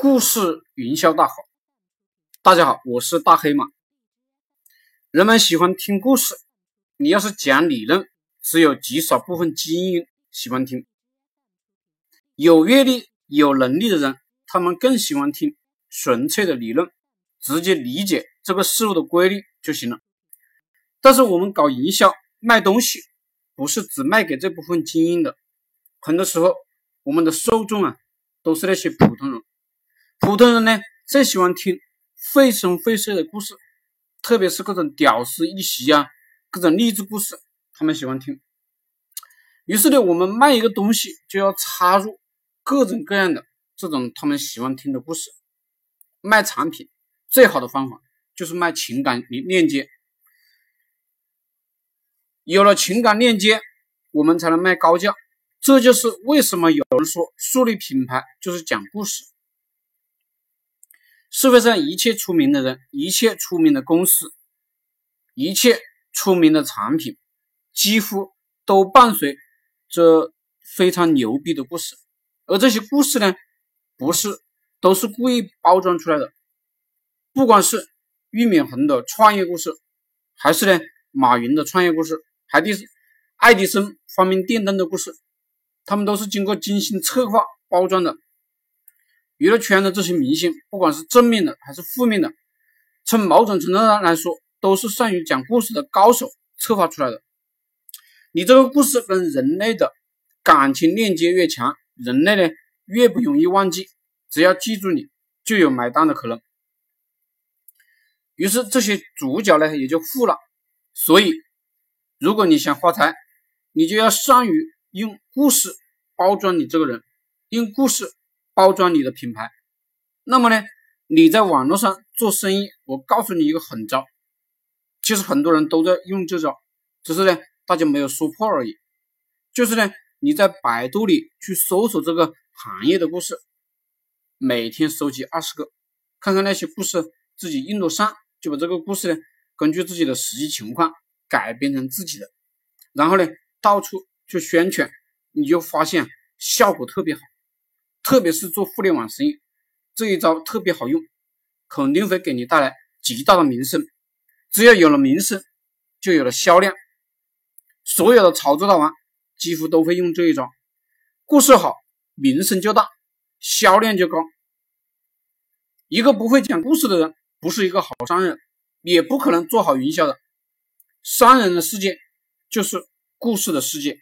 故事营销大好，大家好，我是大黑马。人们喜欢听故事，你要是讲理论，只有极少部分精英喜欢听。有阅历、有能力的人，他们更喜欢听纯粹的理论，直接理解这个事物的规律就行了。但是我们搞营销卖东西，不是只卖给这部分精英的，很多时候我们的受众啊，都是那些普通人。普通人呢，最喜欢听绘声绘色的故事，特别是各种屌丝逆袭啊，各种励志故事，他们喜欢听。于是呢，我们卖一个东西就要插入各种各样的这种他们喜欢听的故事。卖产品最好的方法就是卖情感链链接，有了情感链接，我们才能卖高价。这就是为什么有人说树立品牌就是讲故事。社会上一切出名的人，一切出名的公司，一切出名的产品，几乎都伴随着非常牛逼的故事。而这些故事呢，不是都是故意包装出来的。不管是俞敏洪的创业故事，还是呢马云的创业故事，还是爱迪生发明电灯的故事，他们都是经过精心策划包装的。娱乐圈的这些明星，不管是正面的还是负面的，从某种程度上来说，都是善于讲故事的高手策划出来的。你这个故事跟人类的感情链接越强，人类呢越不容易忘记，只要记住你，就有买单的可能。于是这些主角呢也就富了。所以，如果你想发财，你就要善于用故事包装你这个人，用故事。包装你的品牌，那么呢，你在网络上做生意，我告诉你一个狠招，其实很多人都在用这招，只是呢大家没有说破而已。就是呢，你在百度里去搜索这个行业的故事，每天收集二十个，看看那些故事自己用得上，就把这个故事呢，根据自己的实际情况改编成自己的，然后呢到处去宣传，你就发现效果特别好。特别是做互联网生意，这一招特别好用，肯定会给你带来极大的名声。只要有了名声，就有了销量。所有的炒作大王几乎都会用这一招。故事好，名声就大，销量就高。一个不会讲故事的人，不是一个好商人，也不可能做好营销的。商人的世界就是故事的世界。